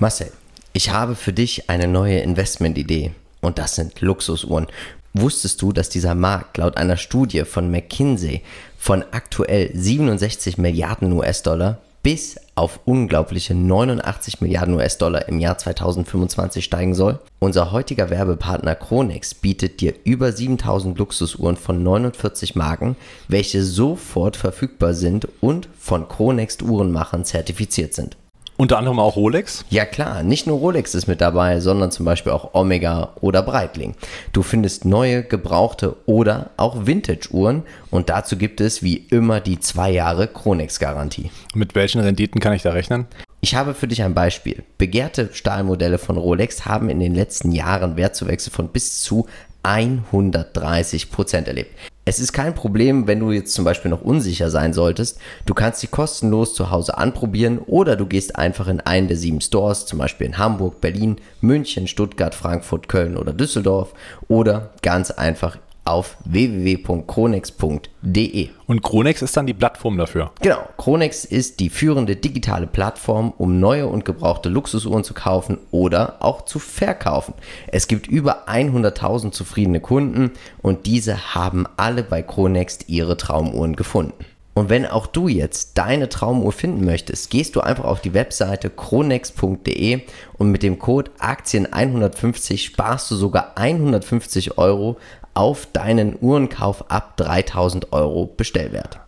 Marcel, ich habe für dich eine neue Investmentidee und das sind Luxusuhren. Wusstest du, dass dieser Markt laut einer Studie von McKinsey von aktuell 67 Milliarden US-Dollar bis auf unglaubliche 89 Milliarden US-Dollar im Jahr 2025 steigen soll? Unser heutiger Werbepartner Chronex bietet dir über 7000 Luxusuhren von 49 Marken, welche sofort verfügbar sind und von Chronex Uhrenmachern zertifiziert sind. Unter anderem auch Rolex? Ja klar, nicht nur Rolex ist mit dabei, sondern zum Beispiel auch Omega oder Breitling. Du findest neue, gebrauchte oder auch Vintage-Uhren und dazu gibt es wie immer die zwei Jahre Chronex-Garantie. Mit welchen Renditen kann ich da rechnen? Ich habe für dich ein Beispiel. Begehrte Stahlmodelle von Rolex haben in den letzten Jahren Wertzuwächse von bis zu 130 Prozent erlebt. Es ist kein Problem, wenn du jetzt zum Beispiel noch unsicher sein solltest. Du kannst sie kostenlos zu Hause anprobieren oder du gehst einfach in einen der sieben Stores, zum Beispiel in Hamburg, Berlin, München, Stuttgart, Frankfurt, Köln oder Düsseldorf oder ganz einfach auf www.chronex.de. Und Chronex ist dann die Plattform dafür. Genau, Chronex ist die führende digitale Plattform, um neue und gebrauchte Luxusuhren zu kaufen oder auch zu verkaufen. Es gibt über 100.000 zufriedene Kunden und diese haben alle bei Chronex ihre Traumuhren gefunden. Und wenn auch du jetzt deine Traumuhr finden möchtest, gehst du einfach auf die Webseite chronex.de und mit dem Code Aktien150 sparst du sogar 150 Euro auf deinen Uhrenkauf ab 3000 Euro Bestellwert.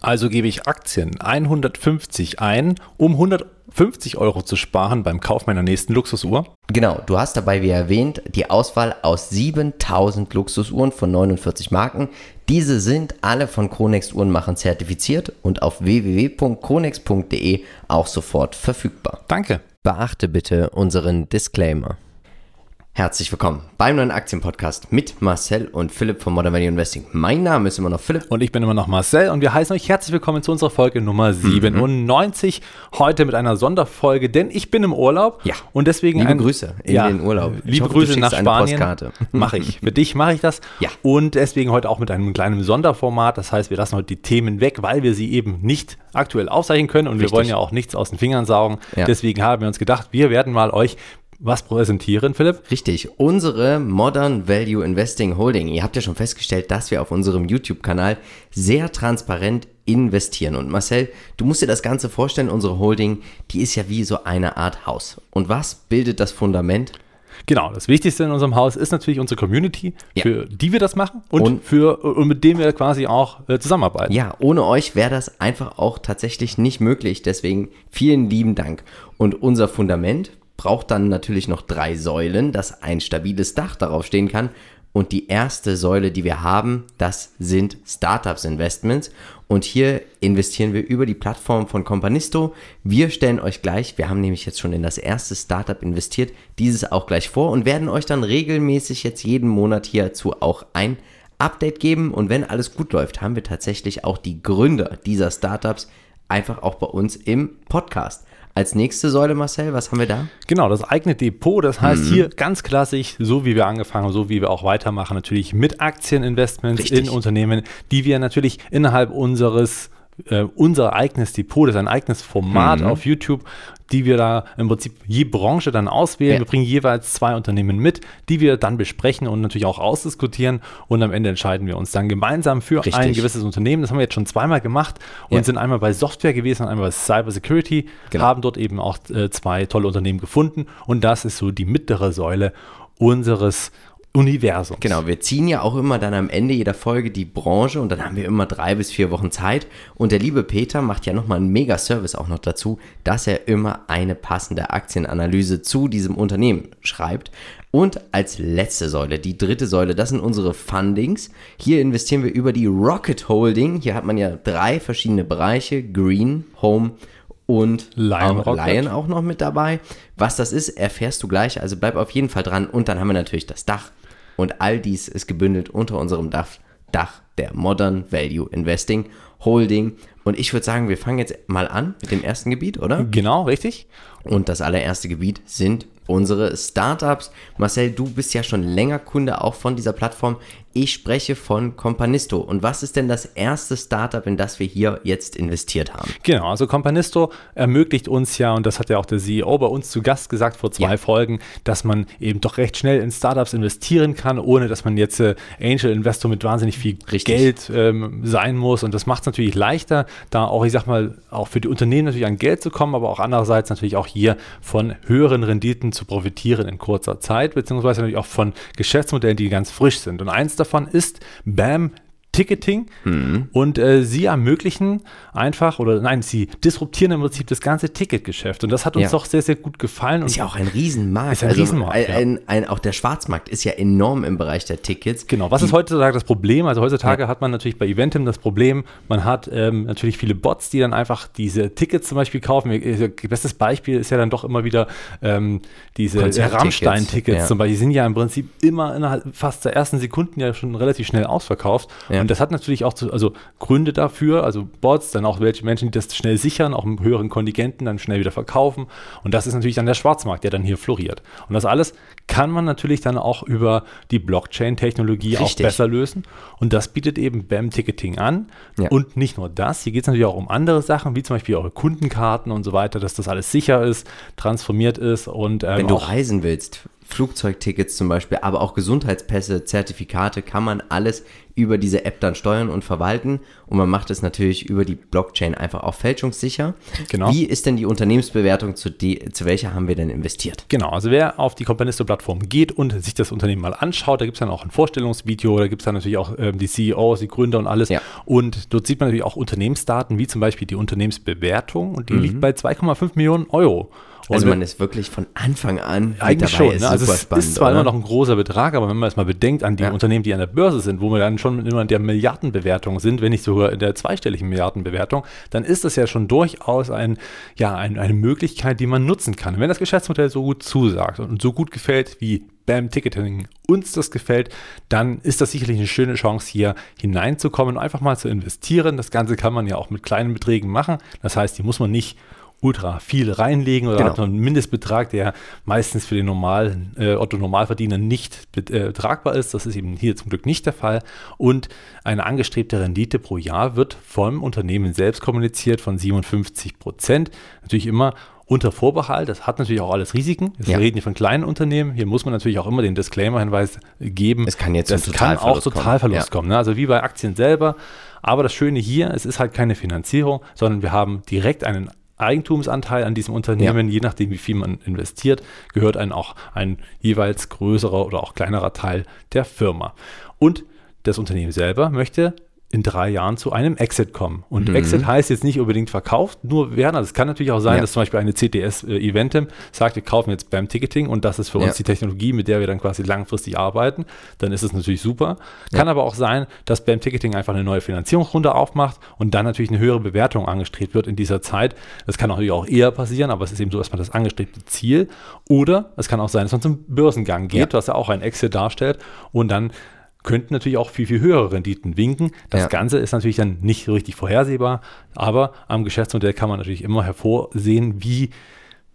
Also gebe ich Aktien 150 ein, um 150 Euro zu sparen beim Kauf meiner nächsten Luxusuhr. Genau, du hast dabei, wie erwähnt, die Auswahl aus 7000 Luxusuhren von 49 Marken. Diese sind alle von Chronex Uhrenmachern zertifiziert und auf www.chronex.de auch sofort verfügbar. Danke. Beachte bitte unseren Disclaimer. Herzlich willkommen beim neuen Aktienpodcast mit Marcel und Philipp von Modern Value Investing. Mein Name ist immer noch Philipp. Und ich bin immer noch Marcel und wir heißen euch herzlich willkommen zu unserer Folge Nummer 97. Mhm. Heute mit einer Sonderfolge, denn ich bin im Urlaub. Ja. Und deswegen. Liebe ein, Grüße in ja, den Urlaub. Ich liebe hoffe, Grüße nach Spanien. Mache ich. Für dich mache ich das. Ja. Und deswegen heute auch mit einem kleinen Sonderformat. Das heißt, wir lassen heute die Themen weg, weil wir sie eben nicht aktuell aufzeichnen können und Richtig. wir wollen ja auch nichts aus den Fingern saugen. Ja. Deswegen haben wir uns gedacht, wir werden mal euch was präsentieren, Philipp? Richtig, unsere Modern Value Investing Holding. Ihr habt ja schon festgestellt, dass wir auf unserem YouTube-Kanal sehr transparent investieren. Und Marcel, du musst dir das Ganze vorstellen, unsere Holding, die ist ja wie so eine Art Haus. Und was bildet das Fundament? Genau, das Wichtigste in unserem Haus ist natürlich unsere Community, ja. für die wir das machen und, und, für, und mit dem wir quasi auch äh, zusammenarbeiten. Ja, ohne euch wäre das einfach auch tatsächlich nicht möglich. Deswegen vielen lieben Dank. Und unser Fundament braucht dann natürlich noch drei Säulen, dass ein stabiles Dach darauf stehen kann. Und die erste Säule, die wir haben, das sind Startups Investments. Und hier investieren wir über die Plattform von Companisto. Wir stellen euch gleich, wir haben nämlich jetzt schon in das erste Startup investiert, dieses auch gleich vor und werden euch dann regelmäßig jetzt jeden Monat hierzu auch ein Update geben. Und wenn alles gut läuft, haben wir tatsächlich auch die Gründer dieser Startups einfach auch bei uns im Podcast. Als nächste Säule, Marcel, was haben wir da? Genau, das eigene Depot. Das heißt mhm. hier ganz klassisch, so wie wir angefangen haben, so wie wir auch weitermachen, natürlich mit Aktieninvestments Richtig. in Unternehmen, die wir natürlich innerhalb unseres äh, unser eigenes Depot, das ist ein eigenes Format mhm. auf YouTube, die wir da im Prinzip je Branche dann auswählen. Ja. Wir bringen jeweils zwei Unternehmen mit, die wir dann besprechen und natürlich auch ausdiskutieren und am Ende entscheiden wir uns dann gemeinsam für Richtig. ein gewisses Unternehmen. Das haben wir jetzt schon zweimal gemacht und ja. sind einmal bei Software gewesen und einmal bei Cyber Security, genau. haben dort eben auch äh, zwei tolle Unternehmen gefunden und das ist so die mittlere Säule unseres Universums. Genau, wir ziehen ja auch immer dann am Ende jeder Folge die Branche und dann haben wir immer drei bis vier Wochen Zeit. Und der liebe Peter macht ja nochmal einen Mega-Service auch noch dazu, dass er immer eine passende Aktienanalyse zu diesem Unternehmen schreibt. Und als letzte Säule, die dritte Säule, das sind unsere Fundings. Hier investieren wir über die Rocket Holding. Hier hat man ja drei verschiedene Bereiche: Green, Home und Lion, auch, Lion auch noch mit dabei. Was das ist, erfährst du gleich. Also bleib auf jeden Fall dran. Und dann haben wir natürlich das Dach. Und all dies ist gebündelt unter unserem Dach, Dach der Modern Value Investing Holding. Und ich würde sagen, wir fangen jetzt mal an mit dem ersten Gebiet, oder? Genau, richtig. Und das allererste Gebiet sind unsere Startups. Marcel, du bist ja schon länger Kunde auch von dieser Plattform. Ich spreche von Companisto. Und was ist denn das erste Startup, in das wir hier jetzt investiert haben? Genau, also Companisto ermöglicht uns ja, und das hat ja auch der CEO bei uns zu Gast gesagt vor zwei ja. Folgen, dass man eben doch recht schnell in Startups investieren kann, ohne dass man jetzt äh, Angel Investor mit wahnsinnig viel Richtig. Geld ähm, sein muss. Und das macht es natürlich leichter, da auch, ich sag mal, auch für die Unternehmen natürlich an Geld zu kommen, aber auch andererseits natürlich auch hier von höheren Renditen zu profitieren in kurzer Zeit, beziehungsweise natürlich auch von Geschäftsmodellen, die ganz frisch sind. Und eins davon ist BAM Ticketing mhm. und äh, sie ermöglichen einfach oder nein, sie disruptieren im Prinzip das ganze Ticketgeschäft und das hat uns ja. doch sehr, sehr gut gefallen. Ist ja auch ein Riesenmarkt. Ist ein also Riesenmarkt. Ein, ein, ein, auch der Schwarzmarkt ist ja enorm im Bereich der Tickets. Genau, was ist heutzutage das Problem? Also heutzutage ja. hat man natürlich bei Eventim das Problem, man hat ähm, natürlich viele Bots, die dann einfach diese Tickets zum Beispiel kaufen. Bestes Beispiel ist ja dann doch immer wieder ähm, diese Rammstein-Tickets ja. zum Beispiel. Die sind ja im Prinzip immer innerhalb fast der ersten Sekunden ja schon relativ schnell ausverkauft. Ja. Und das hat natürlich auch zu, also Gründe dafür, also Bots, dann auch welche Menschen, die das schnell sichern, auch im höheren Kontingenten dann schnell wieder verkaufen. Und das ist natürlich dann der Schwarzmarkt, der dann hier floriert. Und das alles kann man natürlich dann auch über die Blockchain-Technologie auch besser lösen. Und das bietet eben BAM-Ticketing an. Ja. Und nicht nur das, hier geht es natürlich auch um andere Sachen, wie zum Beispiel eure Kundenkarten und so weiter, dass das alles sicher ist, transformiert ist und ähm, wenn du reisen willst, Flugzeugtickets zum Beispiel, aber auch Gesundheitspässe, Zertifikate, kann man alles über diese App dann steuern und verwalten. Und man macht es natürlich über die Blockchain einfach auch fälschungssicher. Genau. Wie ist denn die Unternehmensbewertung, zu, die, zu welcher haben wir denn investiert? Genau, also wer auf die Companisto-Plattform geht und sich das Unternehmen mal anschaut, da gibt es dann auch ein Vorstellungsvideo, da gibt es dann natürlich auch ähm, die CEOs, die Gründer und alles. Ja. Und dort sieht man natürlich auch Unternehmensdaten, wie zum Beispiel die Unternehmensbewertung und die mhm. liegt bei 2,5 Millionen Euro. Also man ist wirklich von Anfang an eigentlich dabei. schon. Ne? Also es spannend, ist zwar oder? immer noch ein großer Betrag, aber wenn man es mal bedenkt an die ja. Unternehmen, die an der Börse sind, wo wir dann schon immer in der Milliardenbewertung sind, wenn nicht sogar in der zweistelligen Milliardenbewertung, dann ist das ja schon durchaus ein, ja, ein, eine Möglichkeit, die man nutzen kann. Und wenn das Geschäftsmodell so gut zusagt und so gut gefällt wie BAM Ticketing uns das gefällt, dann ist das sicherlich eine schöne Chance, hier hineinzukommen und einfach mal zu investieren. Das Ganze kann man ja auch mit kleinen Beträgen machen. Das heißt, die muss man nicht ultra viel reinlegen oder genau. hat einen Mindestbetrag, der meistens für den normalen äh, Otto-Normalverdiener nicht äh, tragbar ist. Das ist eben hier zum Glück nicht der Fall. Und eine angestrebte Rendite pro Jahr wird vom Unternehmen selbst kommuniziert von 57 Prozent. Natürlich immer unter Vorbehalt. Das hat natürlich auch alles Risiken. Wir ja. reden hier von kleinen Unternehmen. Hier muss man natürlich auch immer den Disclaimer-Hinweis geben. Es kann jetzt das kann auch Totalverlust kommen. kommen ne? Also wie bei Aktien selber. Aber das Schöne hier, es ist halt keine Finanzierung, sondern wir haben direkt einen Eigentumsanteil an diesem Unternehmen, ja. je nachdem, wie viel man investiert, gehört einem auch ein jeweils größerer oder auch kleinerer Teil der Firma. Und das Unternehmen selber möchte in drei Jahren zu einem Exit kommen. Und mhm. Exit heißt jetzt nicht unbedingt verkauft, nur werden. Also es kann natürlich auch sein, ja. dass zum Beispiel eine CTS äh, Eventim sagt, wir kaufen jetzt beim Ticketing und das ist für ja. uns die Technologie, mit der wir dann quasi langfristig arbeiten. Dann ist es natürlich super. Kann ja. aber auch sein, dass beim Ticketing einfach eine neue Finanzierungsrunde aufmacht und dann natürlich eine höhere Bewertung angestrebt wird in dieser Zeit. Das kann natürlich auch eher passieren, aber es ist eben so erstmal das angestrebte Ziel. Oder es kann auch sein, dass man zum Börsengang geht, was ja auch ein Exit darstellt und dann könnten natürlich auch viel, viel höhere Renditen winken. Das ja. Ganze ist natürlich dann nicht so richtig vorhersehbar, aber am Geschäftsmodell kann man natürlich immer hervorsehen, wie,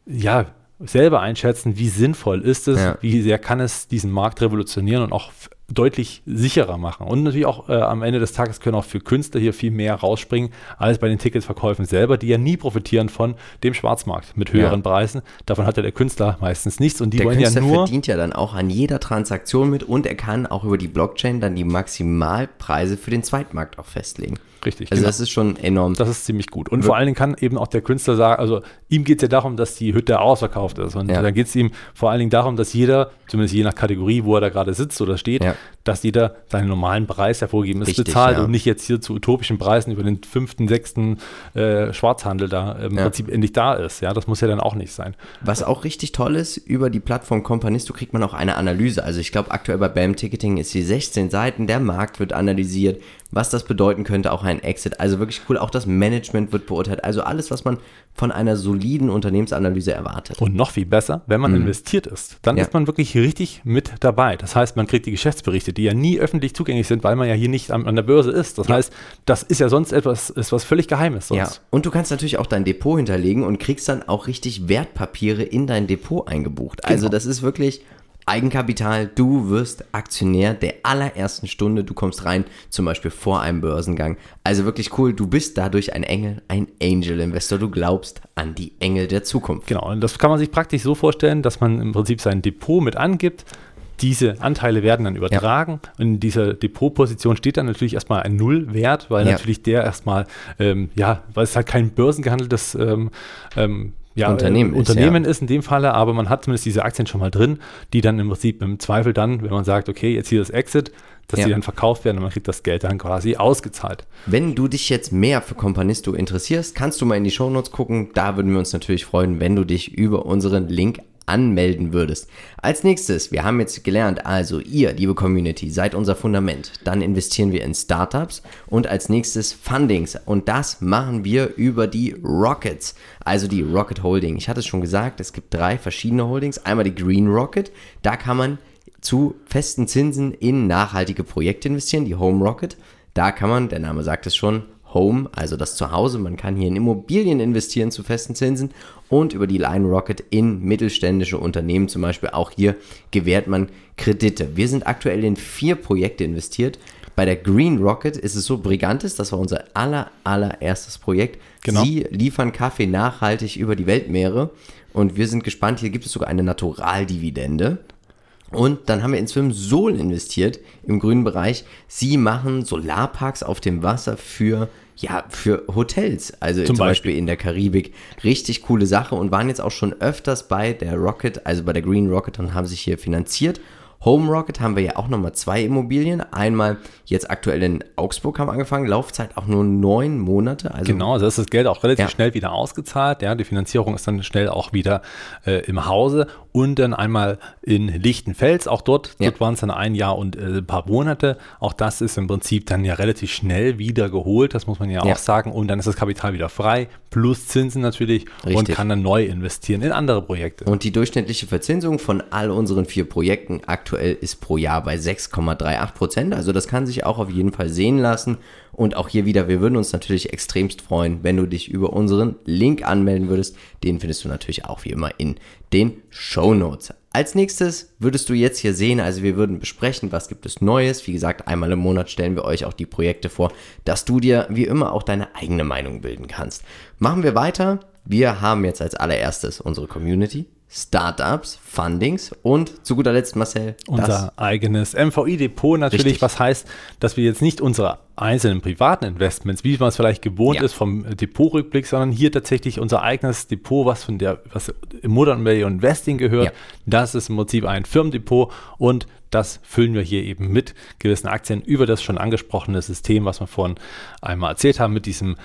ja, selber einschätzen, wie sinnvoll ist es, ja. wie sehr kann es diesen Markt revolutionieren und auch deutlich sicherer machen. Und natürlich auch äh, am Ende des Tages können auch für Künstler hier viel mehr rausspringen, als bei den Ticketverkäufen selber, die ja nie profitieren von dem Schwarzmarkt mit höheren ja. Preisen. Davon hat ja der Künstler meistens nichts und die der wollen Künstler ja nur. verdient ja dann auch an jeder Transaktion mit und er kann auch über die Blockchain dann die Maximalpreise für den Zweitmarkt auch festlegen. Richtig. Also genau. das ist schon enorm. Das ist ziemlich gut. Und Wir vor allen Dingen kann eben auch der Künstler sagen, also ihm geht es ja darum, dass die Hütte ausverkauft ist. Und ja. dann geht es ihm vor allen Dingen darum, dass jeder, zumindest je nach Kategorie, wo er da gerade sitzt oder steht, ja. dass jeder seinen normalen Preis hervorgeben ist, Richtig, bezahlt ja. und nicht jetzt hier zu utopischen Preisen über den fünften, sechsten äh, Schwarzhandel da im Prinzip endlich da ist. Ja, das muss ja dann auch nicht sein. Was auch richtig toll ist, über die Plattform Companisto kriegt man auch eine Analyse. Also ich glaube, aktuell bei BAM Ticketing ist sie 16 Seiten, der Markt wird analysiert, was das bedeuten könnte, auch ein Exit. Also wirklich cool, auch das Management wird beurteilt. Also alles, was man von einer soliden Unternehmensanalyse erwartet. Und noch viel besser, wenn man mhm. investiert ist, dann ja. ist man wirklich richtig mit dabei. Das heißt, man kriegt die Geschäftsberichte, die ja nie öffentlich zugänglich sind, weil man ja hier nicht an, an der Börse ist. Das ja. heißt, das ist ja sonst etwas, ist was völlig Geheimes. Sonst. Ja, und du kannst natürlich auch dein Depot hinterlegen und kriegst dann auch richtig Wertpapiere in dein Depot eingebucht. Also genau. das ist wirklich Eigenkapital, du wirst Aktionär der allerersten Stunde, du kommst rein, zum Beispiel vor einem Börsengang. Also wirklich cool, du bist dadurch ein Engel, ein Angel-Investor, du glaubst an die Engel der Zukunft. Genau, und das kann man sich praktisch so vorstellen, dass man im Prinzip sein Depot mit angibt, diese Anteile werden dann übertragen. Ja. Und in dieser Depotposition steht dann natürlich erstmal ein Nullwert, weil ja. natürlich der erstmal, ähm, ja, weil es halt kein börsengehandeltes ähm, ähm, ja, Unternehmen, äh, ist, Unternehmen ja. ist in dem Falle, aber man hat zumindest diese Aktien schon mal drin, die dann im Prinzip im Zweifel dann, wenn man sagt, okay, jetzt hier das Exit, dass ja. die dann verkauft werden und man kriegt das Geld dann quasi ausgezahlt. Wenn du dich jetzt mehr für Companisto interessierst, kannst du mal in die Shownotes gucken. Da würden wir uns natürlich freuen, wenn du dich über unseren Link anmelden würdest. Als nächstes, wir haben jetzt gelernt, also ihr, liebe Community, seid unser Fundament. Dann investieren wir in Startups und als nächstes Fundings. Und das machen wir über die Rockets, also die Rocket Holding. Ich hatte es schon gesagt, es gibt drei verschiedene Holdings. Einmal die Green Rocket, da kann man zu festen Zinsen in nachhaltige Projekte investieren, die Home Rocket. Da kann man, der Name sagt es schon, Home, also das Zuhause. Man kann hier in Immobilien investieren zu festen Zinsen und über die Line Rocket in mittelständische Unternehmen zum Beispiel. Auch hier gewährt man Kredite. Wir sind aktuell in vier Projekte investiert. Bei der Green Rocket ist es so, Brigantes, das war unser aller, allererstes Projekt. Genau. Sie liefern Kaffee nachhaltig über die Weltmeere und wir sind gespannt. Hier gibt es sogar eine Naturaldividende. Und dann haben wir in Swim Sol investiert im grünen Bereich. Sie machen Solarparks auf dem Wasser für ja, für Hotels, also zum, zum Beispiel. Beispiel. in der Karibik. Richtig coole Sache und waren jetzt auch schon öfters bei der Rocket, also bei der Green Rocket und haben sich hier finanziert. Home Rocket haben wir ja auch nochmal zwei Immobilien. Einmal jetzt aktuell in Augsburg haben wir angefangen, Laufzeit auch nur neun Monate. Also genau, also ist das Geld auch relativ ja. schnell wieder ausgezahlt. Ja, die Finanzierung ist dann schnell auch wieder äh, im Hause und dann einmal in Lichtenfels. Auch dort, ja. dort waren es dann ein Jahr und äh, ein paar Monate. Auch das ist im Prinzip dann ja relativ schnell wieder geholt, das muss man ja, ja. auch sagen. Und dann ist das Kapital wieder frei, plus Zinsen natürlich Richtig. und kann dann neu investieren in andere Projekte. Und die durchschnittliche Verzinsung von all unseren vier Projekten aktuell ist pro Jahr bei 6,38 Prozent. Also das kann sich auch auf jeden Fall sehen lassen. Und auch hier wieder, wir würden uns natürlich extremst freuen, wenn du dich über unseren Link anmelden würdest. Den findest du natürlich auch wie immer in den Show Notes. Als nächstes würdest du jetzt hier sehen, also wir würden besprechen, was gibt es Neues. Wie gesagt, einmal im Monat stellen wir euch auch die Projekte vor, dass du dir wie immer auch deine eigene Meinung bilden kannst. Machen wir weiter. Wir haben jetzt als allererstes unsere Community. Startups, Fundings und zu guter Letzt, Marcel, unser eigenes MVI-Depot natürlich, richtig. was heißt, dass wir jetzt nicht unsere einzelnen privaten Investments, wie man es vielleicht gewohnt ja. ist vom Depotrückblick, sondern hier tatsächlich unser eigenes Depot, was von der, was im Modern Value Investing gehört. Ja. Das ist im Prinzip ein Firmendepot und das füllen wir hier eben mit gewissen Aktien über das schon angesprochene System, was wir vorhin einmal erzählt haben, mit diesem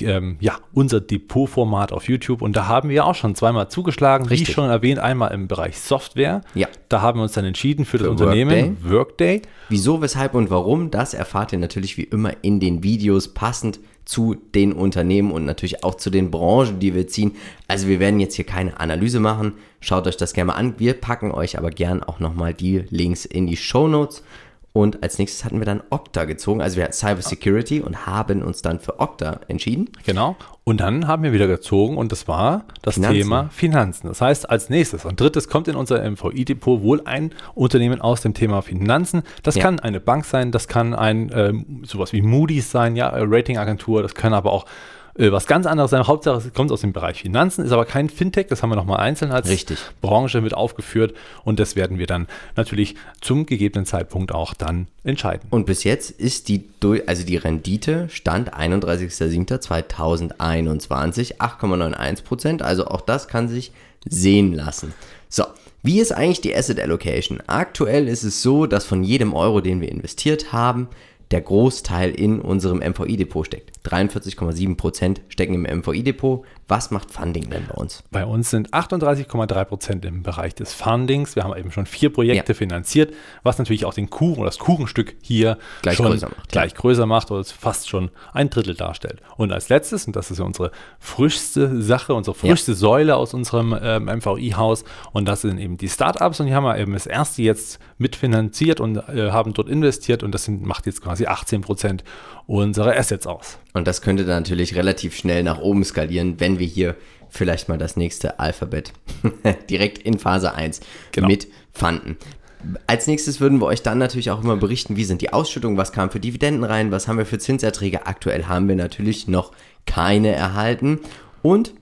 ähm, ja, unser Depotformat auf YouTube und da haben wir auch schon zweimal zugeschlagen, Richtig. wie schon erwähnt, einmal im Bereich Software. Ja. Da haben wir uns dann entschieden für, für das Unternehmen Workday. Workday. Wieso, weshalb und warum, das erfahrt ihr natürlich wie immer in den Videos passend zu den Unternehmen und natürlich auch zu den Branchen, die wir ziehen. Also wir werden jetzt hier keine Analyse machen. Schaut euch das gerne mal an. Wir packen euch aber gern auch nochmal die Links in die Show Notes. Und als nächstes hatten wir dann Okta gezogen, also wir hatten Cyber Security und haben uns dann für Okta entschieden. Genau. Und dann haben wir wieder gezogen und das war das Finanzen. Thema Finanzen. Das heißt, als nächstes und drittes kommt in unser MVI-Depot wohl ein Unternehmen aus dem Thema Finanzen. Das ja. kann eine Bank sein, das kann ein äh, sowas wie Moody's sein, ja, Ratingagentur, das können aber auch äh, was ganz anderes sein. Hauptsache, es kommt aus dem Bereich Finanzen, ist aber kein Fintech, das haben wir nochmal einzeln als Richtig. Branche mit aufgeführt und das werden wir dann natürlich zum gegebenen Zeitpunkt auch dann entscheiden. Und bis jetzt ist die, also die Rendite Stand 31.07.2021 8,91 Prozent, also auch das kann sich sehen lassen. So, wie ist eigentlich die Asset Allocation? Aktuell ist es so, dass von jedem Euro, den wir investiert haben, der Großteil in unserem MVI-Depot steckt. 43,7% stecken im MVI-Depot, Was macht Funding denn bei uns? Bei uns sind 38,3 Prozent im Bereich des Fundings. Wir haben eben schon vier Projekte ja. finanziert, was natürlich auch den Kuchen oder das Kuchenstück hier gleich größer macht. Gleich ja. größer macht oder es fast schon ein Drittel darstellt. Und als letztes, und das ist ja unsere frischste Sache, unsere frischste ja. Säule aus unserem ähm, MVI-Haus, und das sind eben die Startups. Und die haben wir eben das erste jetzt mitfinanziert und äh, haben dort investiert und das sind, macht jetzt quasi 18 Prozent unserer Assets aus. Und das könnte dann natürlich relativ schnell nach oben skalieren, wenn wir hier vielleicht mal das nächste Alphabet direkt in Phase 1 genau. mitfanden. Als nächstes würden wir euch dann natürlich auch immer berichten, wie sind die Ausschüttungen, was kam für Dividenden rein, was haben wir für Zinserträge. Aktuell haben wir natürlich noch keine erhalten. Und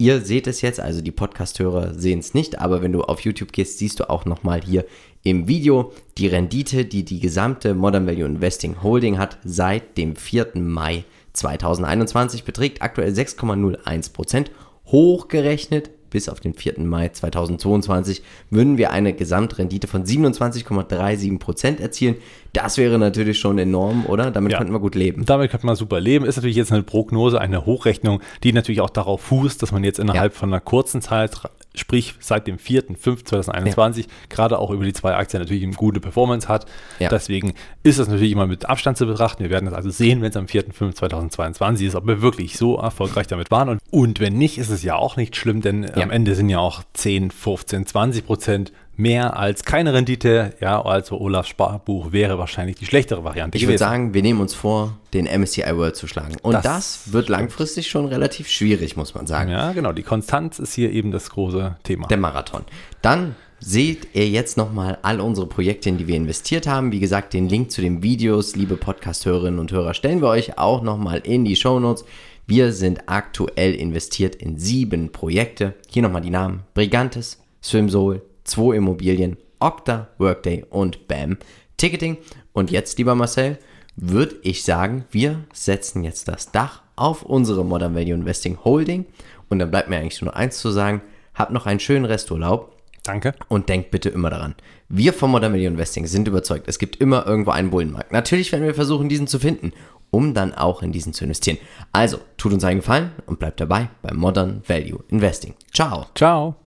ihr seht es jetzt, also die Podcast-Hörer sehen es nicht, aber wenn du auf YouTube gehst, siehst du auch nochmal hier im Video die Rendite, die die gesamte Modern Value Investing Holding hat seit dem 4. Mai 2021 beträgt aktuell 6,01%. Hochgerechnet bis auf den 4. Mai 2022 würden wir eine Gesamtrendite von 27,37% erzielen. Das wäre natürlich schon enorm, oder? Damit ja, könnten wir gut leben. Damit könnte man super leben. Ist natürlich jetzt eine Prognose, eine Hochrechnung, die natürlich auch darauf fußt, dass man jetzt innerhalb ja. von einer kurzen Zeit sprich seit dem 4.5.2021, ja. gerade auch über die zwei Aktien natürlich eine gute Performance hat. Ja. Deswegen ist das natürlich immer mit Abstand zu betrachten. Wir werden das also sehen, wenn es am 4.5.2022 ist, ob wir wirklich so erfolgreich damit waren. Und, und wenn nicht, ist es ja auch nicht schlimm, denn am Ende sind ja auch 10, 15, 20 Prozent mehr als keine Rendite. Ja, also Olafs Sparbuch wäre wahrscheinlich die schlechtere Variante ich gewesen. Ich würde sagen, wir nehmen uns vor, den MSCI World zu schlagen. Und das, das wird langfristig schon relativ schwierig, muss man sagen. Ja, genau. Die Konstanz ist hier eben das große Thema. Der Marathon. Dann seht ihr jetzt nochmal all unsere Projekte, in die wir investiert haben. Wie gesagt, den Link zu den Videos, liebe Podcast-Hörerinnen und Hörer, stellen wir euch auch nochmal in die Show Notes. Wir sind aktuell investiert in sieben Projekte. Hier nochmal die Namen: Brigantes, Swimsoul, zwei Immobilien, Okta, Workday und BAM Ticketing. Und jetzt, lieber Marcel, würde ich sagen, wir setzen jetzt das Dach auf unsere Modern Value Investing Holding. Und dann bleibt mir eigentlich nur eins zu sagen, habt noch einen schönen Resturlaub. Danke. Und denkt bitte immer daran. Wir von Modern Value Investing sind überzeugt, es gibt immer irgendwo einen Bullenmarkt. Natürlich werden wir versuchen, diesen zu finden, um dann auch in diesen zu investieren. Also, tut uns einen Gefallen und bleibt dabei bei Modern Value Investing. Ciao. Ciao.